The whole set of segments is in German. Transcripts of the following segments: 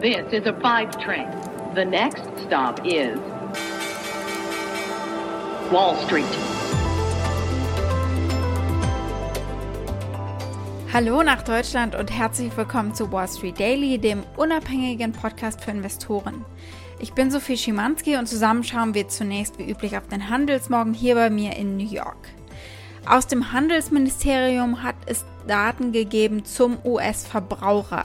This is a five train. The next stop is Wall Street. Hallo nach Deutschland und herzlich willkommen zu Wall Street Daily, dem unabhängigen Podcast für Investoren. Ich bin Sophie Schimanski und zusammen schauen wir zunächst wie üblich auf den Handelsmorgen hier bei mir in New York. Aus dem Handelsministerium hat es Daten gegeben zum US-Verbraucher.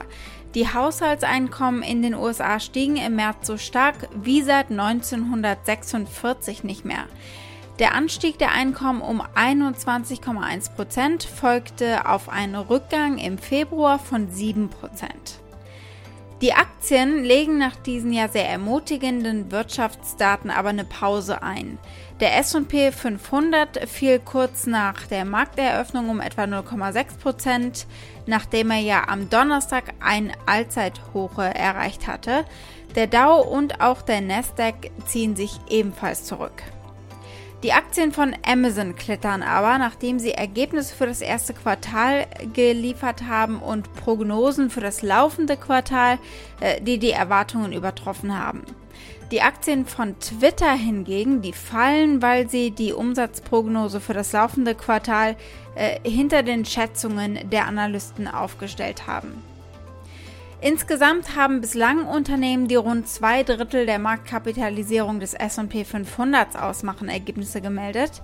Die Haushaltseinkommen in den USA stiegen im März so stark wie seit 1946 nicht mehr. Der Anstieg der Einkommen um 21,1 Prozent folgte auf einen Rückgang im Februar von 7 Prozent. Die Aktien legen nach diesen ja sehr ermutigenden Wirtschaftsdaten aber eine Pause ein. Der SP 500 fiel kurz nach der Markteröffnung um etwa 0,6 Prozent, nachdem er ja am Donnerstag ein Allzeithoch erreicht hatte. Der Dow und auch der Nasdaq ziehen sich ebenfalls zurück. Die Aktien von Amazon klettern aber, nachdem sie Ergebnisse für das erste Quartal geliefert haben und Prognosen für das laufende Quartal, äh, die die Erwartungen übertroffen haben. Die Aktien von Twitter hingegen, die fallen, weil sie die Umsatzprognose für das laufende Quartal äh, hinter den Schätzungen der Analysten aufgestellt haben. Insgesamt haben bislang Unternehmen, die rund zwei Drittel der Marktkapitalisierung des SP 500 ausmachen, Ergebnisse gemeldet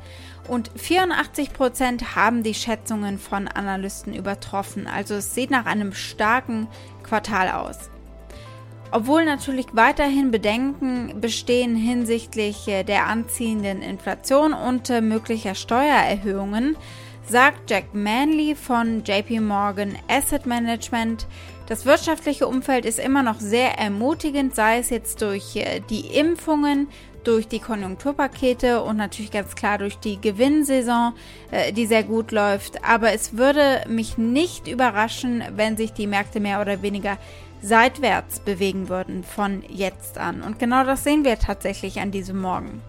und 84 Prozent haben die Schätzungen von Analysten übertroffen. Also es sieht nach einem starken Quartal aus. Obwohl natürlich weiterhin Bedenken bestehen hinsichtlich äh, der anziehenden Inflation und äh, möglicher Steuererhöhungen, sagt Jack Manley von JP Morgan Asset Management, das wirtschaftliche Umfeld ist immer noch sehr ermutigend, sei es jetzt durch äh, die Impfungen, durch die Konjunkturpakete und natürlich ganz klar durch die Gewinnsaison, äh, die sehr gut läuft. Aber es würde mich nicht überraschen, wenn sich die Märkte mehr oder weniger seitwärts bewegen würden von jetzt an. Und genau das sehen wir tatsächlich an diesem Morgen.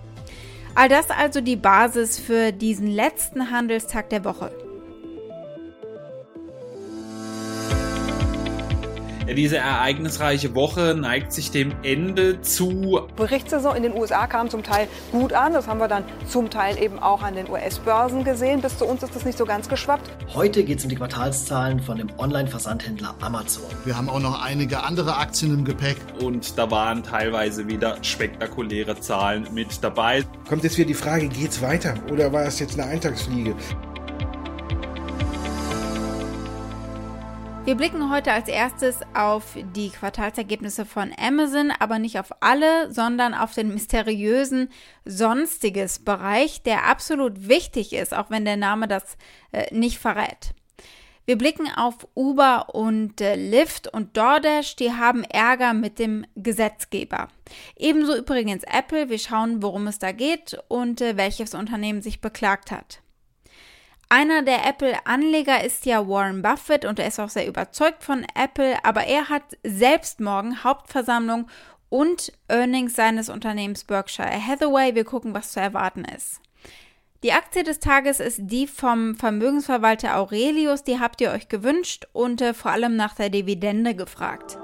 All das also die Basis für diesen letzten Handelstag der Woche. Diese ereignisreiche Woche neigt sich dem Ende zu. Berichtssaison in den USA kam zum Teil gut an. Das haben wir dann zum Teil eben auch an den US-Börsen gesehen. Bis zu uns ist das nicht so ganz geschwappt. Heute geht es um die Quartalszahlen von dem Online-Versandhändler Amazon. Wir haben auch noch einige andere Aktien im Gepäck. Und da waren teilweise wieder spektakuläre Zahlen mit dabei. Kommt jetzt wieder die Frage, geht's weiter oder war es jetzt eine Eintagsfliege? Wir blicken heute als erstes auf die Quartalsergebnisse von Amazon, aber nicht auf alle, sondern auf den mysteriösen Sonstiges Bereich, der absolut wichtig ist, auch wenn der Name das äh, nicht verrät. Wir blicken auf Uber und äh, Lyft und DoorDash, die haben Ärger mit dem Gesetzgeber. Ebenso übrigens Apple, wir schauen, worum es da geht und äh, welches Unternehmen sich beklagt hat. Einer der Apple-Anleger ist ja Warren Buffett und er ist auch sehr überzeugt von Apple, aber er hat selbst morgen Hauptversammlung und Earnings seines Unternehmens Berkshire Hathaway. Wir gucken, was zu erwarten ist. Die Aktie des Tages ist die vom Vermögensverwalter Aurelius, die habt ihr euch gewünscht und äh, vor allem nach der Dividende gefragt.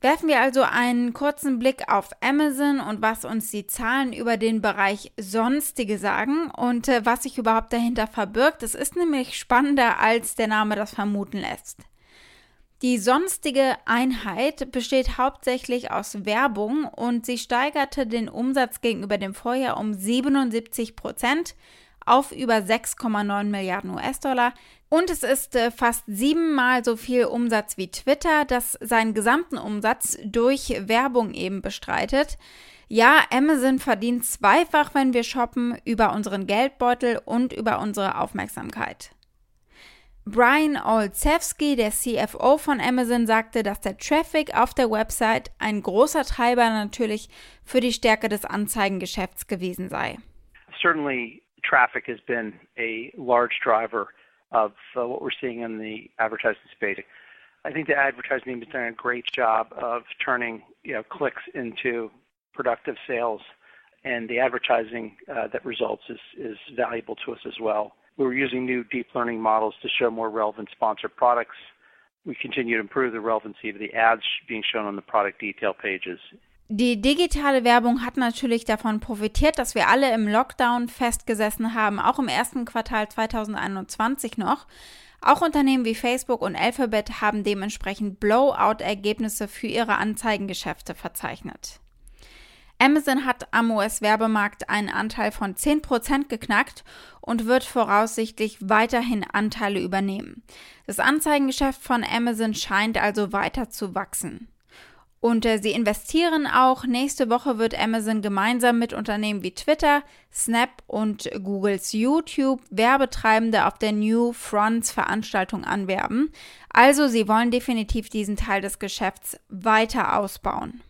Werfen wir also einen kurzen Blick auf Amazon und was uns die Zahlen über den Bereich Sonstige sagen und äh, was sich überhaupt dahinter verbirgt. Es ist nämlich spannender, als der Name das vermuten lässt. Die sonstige Einheit besteht hauptsächlich aus Werbung und sie steigerte den Umsatz gegenüber dem Vorjahr um 77 Prozent auf über 6,9 Milliarden US-Dollar. Und es ist äh, fast siebenmal so viel Umsatz wie Twitter, das seinen gesamten Umsatz durch Werbung eben bestreitet. Ja, Amazon verdient zweifach, wenn wir shoppen, über unseren Geldbeutel und über unsere Aufmerksamkeit. Brian Olszewski, der CFO von Amazon, sagte, dass der Traffic auf der Website ein großer Treiber natürlich für die Stärke des Anzeigengeschäfts gewesen sei. Certainly traffic has been a large driver of uh, what we're seeing in the advertising space. I think the advertising team has done a great job of turning you know clicks into productive sales and the advertising uh, that results is, is valuable to us as well. We're using new deep learning models to show more relevant sponsored products. We continue to improve the relevancy of the ads being shown on the product detail pages. Die digitale Werbung hat natürlich davon profitiert, dass wir alle im Lockdown festgesessen haben, auch im ersten Quartal 2021 noch. Auch Unternehmen wie Facebook und Alphabet haben dementsprechend Blowout-Ergebnisse für ihre Anzeigengeschäfte verzeichnet. Amazon hat am US-Werbemarkt einen Anteil von 10% geknackt und wird voraussichtlich weiterhin Anteile übernehmen. Das Anzeigengeschäft von Amazon scheint also weiter zu wachsen. Und äh, sie investieren auch. Nächste Woche wird Amazon gemeinsam mit Unternehmen wie Twitter, Snap und Googles YouTube Werbetreibende auf der New Fronts Veranstaltung anwerben. Also sie wollen definitiv diesen Teil des Geschäfts weiter ausbauen.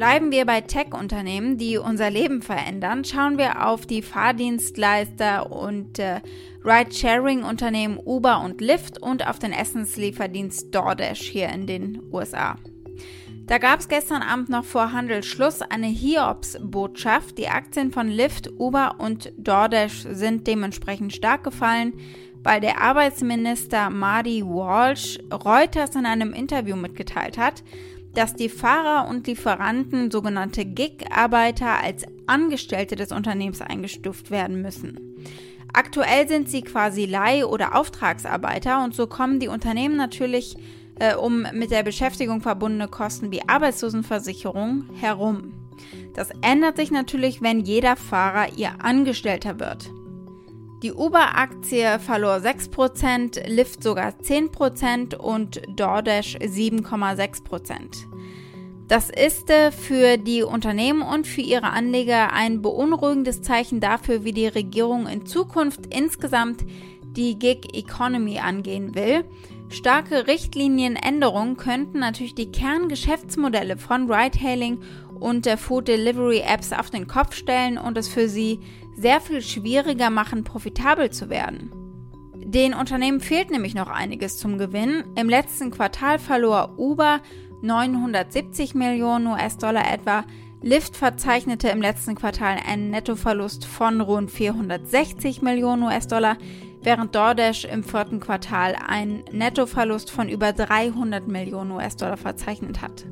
Bleiben wir bei Tech-Unternehmen, die unser Leben verändern, schauen wir auf die Fahrdienstleister und äh, Ride-Sharing-Unternehmen Uber und Lyft und auf den Essenslieferdienst DoorDash hier in den USA. Da gab es gestern Abend noch vor Handelsschluss eine Hiobs-Botschaft. Die Aktien von Lyft, Uber und DoorDash sind dementsprechend stark gefallen, weil der Arbeitsminister Marty Walsh Reuters in einem Interview mitgeteilt hat, dass die Fahrer und Lieferanten, sogenannte Gig-Arbeiter, als Angestellte des Unternehmens eingestuft werden müssen. Aktuell sind sie quasi Leih- oder Auftragsarbeiter und so kommen die Unternehmen natürlich äh, um mit der Beschäftigung verbundene Kosten wie Arbeitslosenversicherung herum. Das ändert sich natürlich, wenn jeder Fahrer ihr Angestellter wird. Die Uber-Aktie verlor 6%, Lyft sogar 10% und DoorDash 7,6%. Das ist äh, für die Unternehmen und für ihre Anleger ein beunruhigendes Zeichen dafür, wie die Regierung in Zukunft insgesamt die Gig Economy angehen will. Starke Richtlinienänderungen könnten natürlich die Kerngeschäftsmodelle von Ride-Hailing und der Food Delivery Apps auf den Kopf stellen und es für sie sehr viel schwieriger machen, profitabel zu werden. Den Unternehmen fehlt nämlich noch einiges zum Gewinn. Im letzten Quartal verlor Uber 970 Millionen US-Dollar etwa. Lyft verzeichnete im letzten Quartal einen Nettoverlust von rund 460 Millionen US-Dollar, während DoorDash im vierten Quartal einen Nettoverlust von über 300 Millionen US-Dollar verzeichnet hat.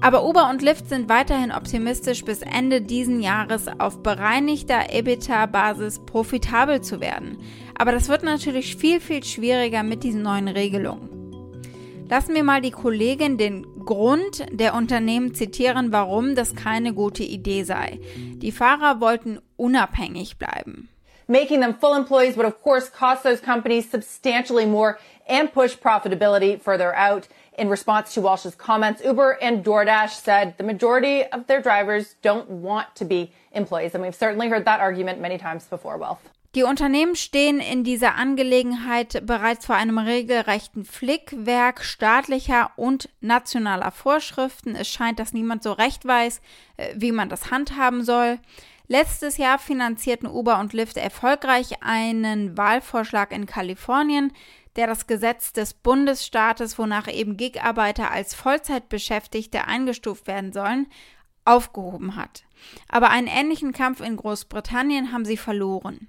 Aber Uber und Lyft sind weiterhin optimistisch, bis Ende diesen Jahres auf bereinigter EBITDA-Basis profitabel zu werden. Aber das wird natürlich viel, viel schwieriger mit diesen neuen Regelungen. Lassen wir mal die Kollegin den Grund der Unternehmen zitieren, warum das keine gute Idee sei. Die Fahrer wollten unabhängig bleiben. Making them full employees would of course cost those companies substantially more and push profitability further out. In response to Walsh's comments, Uber and DoorDash said the majority of their drivers don't want to be employees. And we've certainly heard that argument many times before, Wealth. Die Unternehmen stehen in dieser Angelegenheit bereits vor einem regelrechten Flickwerk staatlicher und nationaler Vorschriften. Es scheint, dass niemand so recht weiß, äh, wie man das handhaben soll. Letztes Jahr finanzierten Uber und Lyft erfolgreich einen Wahlvorschlag in Kalifornien, der das Gesetz des Bundesstaates, wonach eben Gigarbeiter als Vollzeitbeschäftigte eingestuft werden sollen, aufgehoben hat. Aber einen ähnlichen Kampf in Großbritannien haben sie verloren.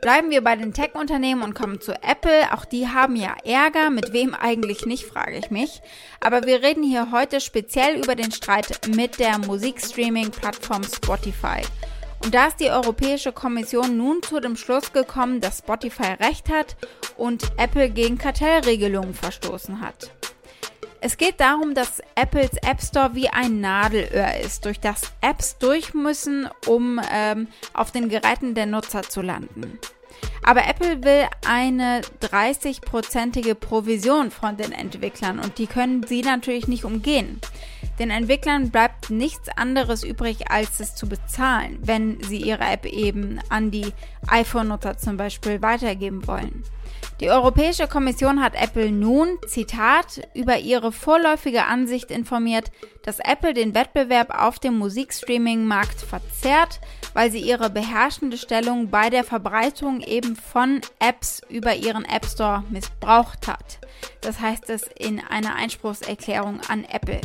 Bleiben wir bei den Tech-Unternehmen und kommen zu Apple. Auch die haben ja Ärger. Mit wem eigentlich nicht, frage ich mich. Aber wir reden hier heute speziell über den Streit mit der Musikstreaming-Plattform Spotify. Und da ist die Europäische Kommission nun zu dem Schluss gekommen, dass Spotify recht hat und Apple gegen Kartellregelungen verstoßen hat. Es geht darum, dass Apples App Store wie ein Nadelöhr ist, durch das Apps durch müssen, um ähm, auf den Geräten der Nutzer zu landen. Aber Apple will eine 30-prozentige Provision von den Entwicklern und die können sie natürlich nicht umgehen. Den Entwicklern bleibt nichts anderes übrig, als es zu bezahlen, wenn sie ihre App eben an die iPhone-Nutzer zum Beispiel weitergeben wollen. Die Europäische Kommission hat Apple nun, Zitat, über ihre vorläufige Ansicht informiert, dass Apple den Wettbewerb auf dem Musikstreaming-Markt verzerrt, weil sie ihre beherrschende Stellung bei der Verbreitung eben von Apps über ihren App Store missbraucht hat. Das heißt es in einer Einspruchserklärung an Apple.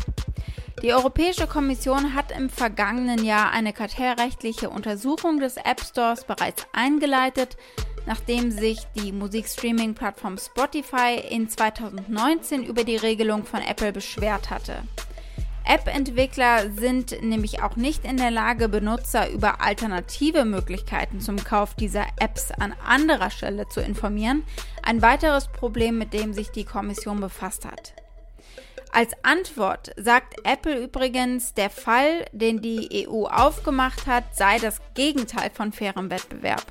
Die Europäische Kommission hat im vergangenen Jahr eine kartellrechtliche Untersuchung des App Stores bereits eingeleitet, nachdem sich die Musikstreaming-Plattform Spotify in 2019 über die Regelung von Apple beschwert hatte. App-Entwickler sind nämlich auch nicht in der Lage, Benutzer über alternative Möglichkeiten zum Kauf dieser Apps an anderer Stelle zu informieren. Ein weiteres Problem, mit dem sich die Kommission befasst hat. Als Antwort sagt Apple übrigens, der Fall, den die EU aufgemacht hat, sei das Gegenteil von fairem Wettbewerb.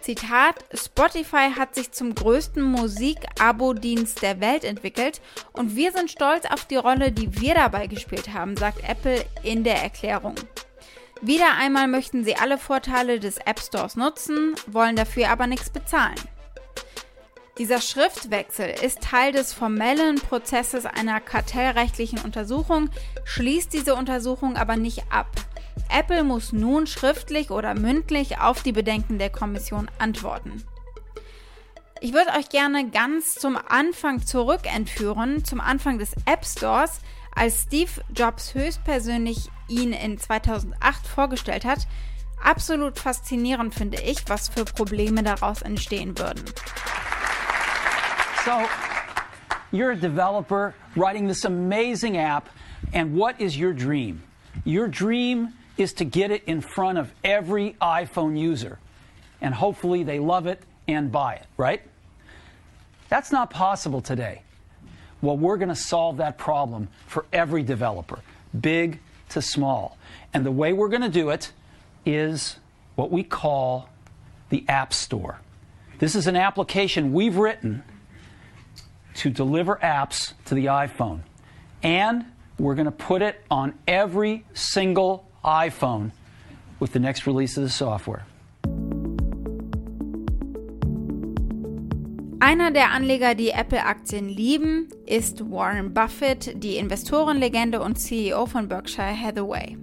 Zitat, Spotify hat sich zum größten Musik-Abo-Dienst der Welt entwickelt und wir sind stolz auf die Rolle, die wir dabei gespielt haben, sagt Apple in der Erklärung. Wieder einmal möchten sie alle Vorteile des App Stores nutzen, wollen dafür aber nichts bezahlen. Dieser Schriftwechsel ist Teil des formellen Prozesses einer kartellrechtlichen Untersuchung, schließt diese Untersuchung aber nicht ab. Apple muss nun schriftlich oder mündlich auf die Bedenken der Kommission antworten. Ich würde euch gerne ganz zum Anfang zurück entführen, zum Anfang des App Stores, als Steve Jobs höchstpersönlich ihn in 2008 vorgestellt hat. Absolut faszinierend finde ich, was für Probleme daraus entstehen würden. So, you're a developer writing this amazing app, and what is your dream? Your dream is to get it in front of every iPhone user. And hopefully they love it and buy it, right? That's not possible today. Well, we're going to solve that problem for every developer, big to small. And the way we're going to do it is what we call the App Store. This is an application we've written to deliver apps to the iPhone. And we're going to put it on every single iPhone with the next release of the software. Einer der Anleger, die Apple-Aktien lieben, ist Warren Buffett, die Investorenlegende und CEO von Berkshire Hathaway.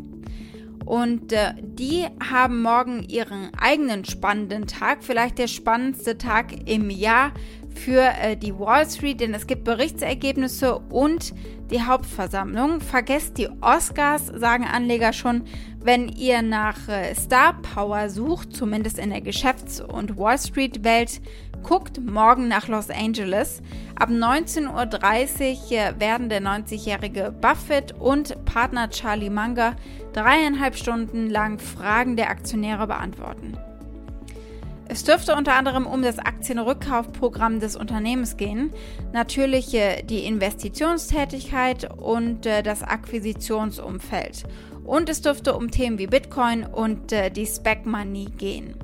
Und äh, die haben morgen ihren eigenen spannenden Tag, vielleicht der spannendste Tag im Jahr für äh, die Wall Street, denn es gibt Berichtsergebnisse und die Hauptversammlung. Vergesst die Oscars, sagen Anleger schon, wenn ihr nach äh, Star Power sucht, zumindest in der Geschäfts- und Wall Street-Welt. Guckt morgen nach Los Angeles. Ab 19.30 Uhr äh, werden der 90-jährige Buffett und Partner Charlie Munger dreieinhalb Stunden lang Fragen der Aktionäre beantworten. Es dürfte unter anderem um das Aktienrückkaufprogramm des Unternehmens gehen, natürlich die Investitionstätigkeit und äh, das Akquisitionsumfeld. Und es dürfte um Themen wie Bitcoin und äh, die Spec Money gehen.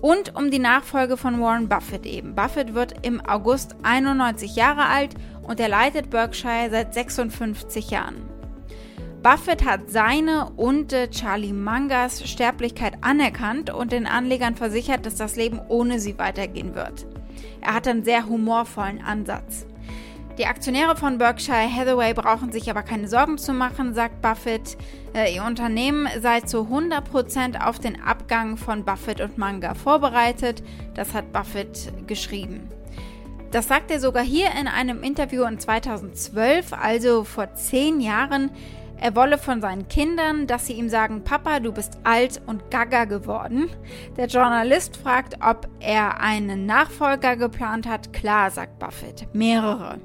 Und um die Nachfolge von Warren Buffett eben. Buffett wird im August 91 Jahre alt und er leitet Berkshire seit 56 Jahren. Buffett hat seine und äh, Charlie Mangas Sterblichkeit anerkannt und den Anlegern versichert, dass das Leben ohne sie weitergehen wird. Er hat einen sehr humorvollen Ansatz. Die Aktionäre von Berkshire Hathaway brauchen sich aber keine Sorgen zu machen, sagt Buffett. Äh, ihr Unternehmen sei zu 100% auf den Abgang von Buffett und Manga vorbereitet. Das hat Buffett geschrieben. Das sagt er sogar hier in einem Interview in 2012, also vor zehn Jahren. Er wolle von seinen Kindern, dass sie ihm sagen, Papa, du bist alt und gaga geworden. Der Journalist fragt, ob er einen Nachfolger geplant hat. Klar, sagt Buffett, mehrere.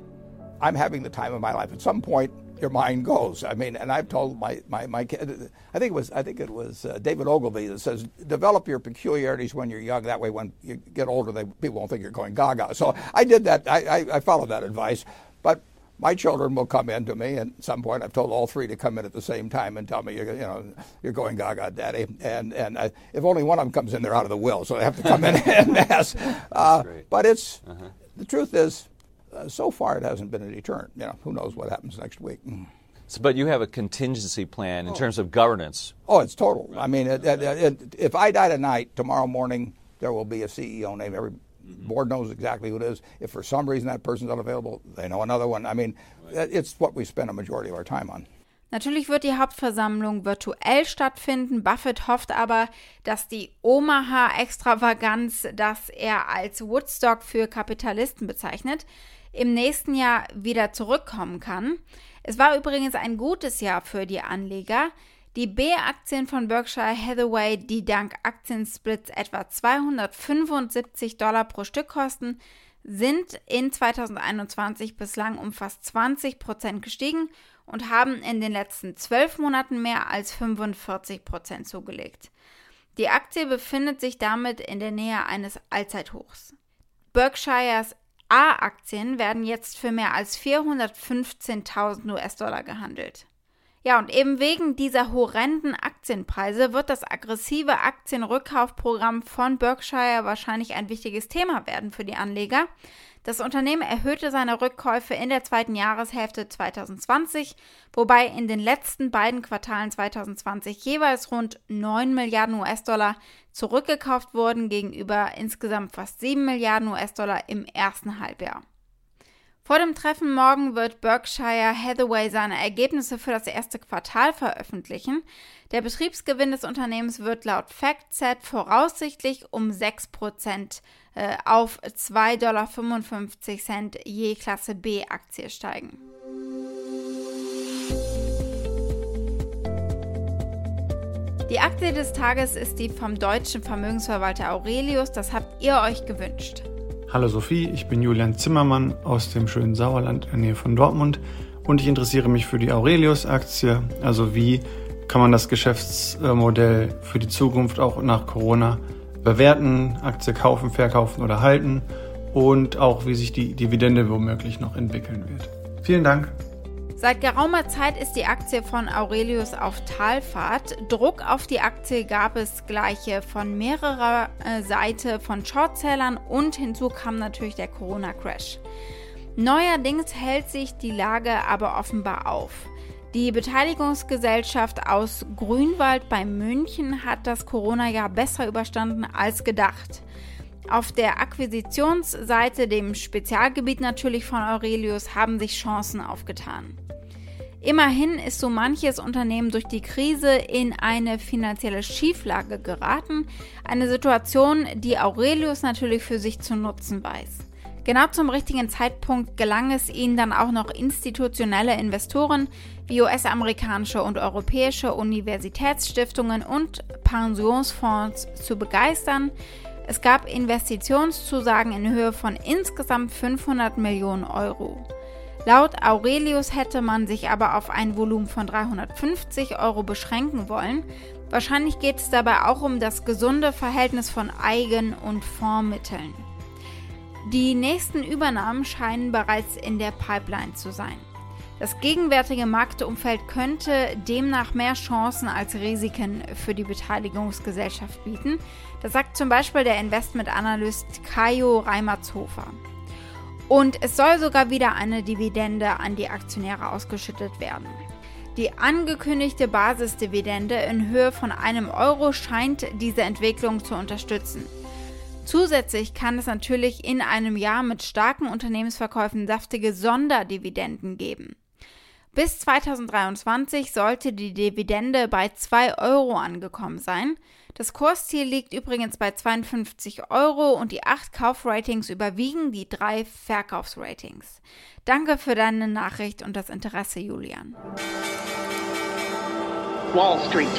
I'm having the time of my life. At some point, your mind goes. I mean, and I've told my my my kid. I think it was I think it was uh, David Ogilvy that says develop your peculiarities when you're young. That way, when you get older, they, people won't think you're going gaga. So I did that. I, I, I followed that advice. But my children will come in to me, and at some point I've told all three to come in at the same time and tell me, you know, you're going gaga, daddy. And and I, if only one of them comes in, they're out of the will, so they have to come in and ask. Uh, but it's uh-huh. the truth is, uh, so far it hasn't been a deterrent. You know, who knows what happens next week. Mm. So, but you have a contingency plan in oh. terms of governance. Oh, it's total. I mean, it, it, it, if I die tonight, tomorrow morning there will be a CEO named Every board knows exactly who it is. If for some reason that person's unavailable, they know another one. I mean, it's what we spend a majority of our time on. Natürlich wird die Hauptversammlung virtuell stattfinden. Buffett hofft aber, dass die Omaha-Extravaganz, das er als Woodstock für Kapitalisten bezeichnet, im nächsten Jahr wieder zurückkommen kann. Es war übrigens ein gutes Jahr für die Anleger. Die B-Aktien von Berkshire Hathaway, die dank Aktiensplits etwa 275 Dollar pro Stück kosten, sind in 2021 bislang um fast 20 Prozent gestiegen und haben in den letzten zwölf Monaten mehr als 45 Prozent zugelegt. Die Aktie befindet sich damit in der Nähe eines Allzeithochs. Berkshires A-Aktien werden jetzt für mehr als 415.000 US-Dollar gehandelt. Ja, und eben wegen dieser horrenden Aktienpreise wird das aggressive Aktienrückkaufprogramm von Berkshire wahrscheinlich ein wichtiges Thema werden für die Anleger. Das Unternehmen erhöhte seine Rückkäufe in der zweiten Jahreshälfte 2020, wobei in den letzten beiden Quartalen 2020 jeweils rund 9 Milliarden US-Dollar zurückgekauft wurden gegenüber insgesamt fast 7 Milliarden US-Dollar im ersten Halbjahr. Vor dem Treffen morgen wird Berkshire Hathaway seine Ergebnisse für das erste Quartal veröffentlichen. Der Betriebsgewinn des Unternehmens wird laut FactSet voraussichtlich um 6% äh, auf 2,55 Dollar je Klasse B Aktie steigen. Die Aktie des Tages ist die vom deutschen Vermögensverwalter Aurelius. Das habt ihr euch gewünscht. Hallo Sophie, ich bin Julian Zimmermann aus dem schönen Sauerland in der Nähe von Dortmund und ich interessiere mich für die Aurelius-Aktie. Also wie kann man das Geschäftsmodell für die Zukunft auch nach Corona bewerten, Aktie kaufen, verkaufen oder halten und auch wie sich die Dividende womöglich noch entwickeln wird. Vielen Dank. Seit geraumer Zeit ist die Aktie von Aurelius auf Talfahrt. Druck auf die Aktie gab es gleiche von mehrerer äh, Seite von Shortsellern und hinzu kam natürlich der Corona-Crash. Neuerdings hält sich die Lage aber offenbar auf. Die Beteiligungsgesellschaft aus Grünwald bei München hat das Corona-Jahr besser überstanden als gedacht. Auf der Akquisitionsseite, dem Spezialgebiet natürlich von Aurelius, haben sich Chancen aufgetan. Immerhin ist so manches Unternehmen durch die Krise in eine finanzielle Schieflage geraten, eine Situation, die Aurelius natürlich für sich zu nutzen weiß. Genau zum richtigen Zeitpunkt gelang es ihnen dann auch noch institutionelle Investoren wie US-amerikanische und europäische Universitätsstiftungen und Pensionsfonds zu begeistern. Es gab Investitionszusagen in Höhe von insgesamt 500 Millionen Euro. Laut Aurelius hätte man sich aber auf ein Volumen von 350 Euro beschränken wollen. Wahrscheinlich geht es dabei auch um das gesunde Verhältnis von Eigen- und Fondsmitteln. Die nächsten Übernahmen scheinen bereits in der Pipeline zu sein. Das gegenwärtige Marktumfeld könnte demnach mehr Chancen als Risiken für die Beteiligungsgesellschaft bieten. Das sagt zum Beispiel der Investmentanalyst Kajo Reimertshofer. Und es soll sogar wieder eine Dividende an die Aktionäre ausgeschüttet werden. Die angekündigte Basisdividende in Höhe von einem Euro scheint diese Entwicklung zu unterstützen. Zusätzlich kann es natürlich in einem Jahr mit starken Unternehmensverkäufen saftige Sonderdividenden geben. Bis 2023 sollte die Dividende bei 2 Euro angekommen sein. Das Kursziel liegt übrigens bei 52 Euro und die 8 Kaufratings überwiegen die 3 Verkaufsratings. Danke für deine Nachricht und das Interesse, Julian. Wall Street.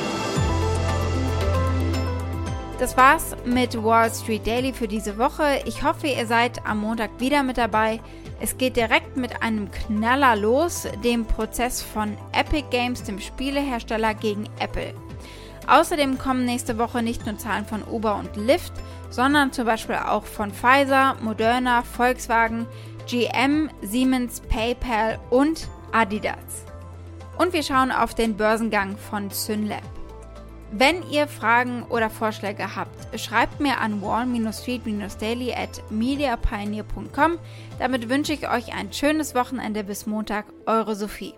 Das war's mit Wall Street Daily für diese Woche. Ich hoffe, ihr seid am Montag wieder mit dabei. Es geht direkt mit einem Knaller los, dem Prozess von Epic Games, dem Spielehersteller, gegen Apple. Außerdem kommen nächste Woche nicht nur Zahlen von Uber und Lyft, sondern zum Beispiel auch von Pfizer, Moderna, Volkswagen, GM, Siemens, PayPal und Adidas. Und wir schauen auf den Börsengang von Synlab. Wenn ihr Fragen oder Vorschläge habt, schreibt mir an wall-street-daily at mediapioneer.com. Damit wünsche ich euch ein schönes Wochenende bis Montag. Eure Sophie.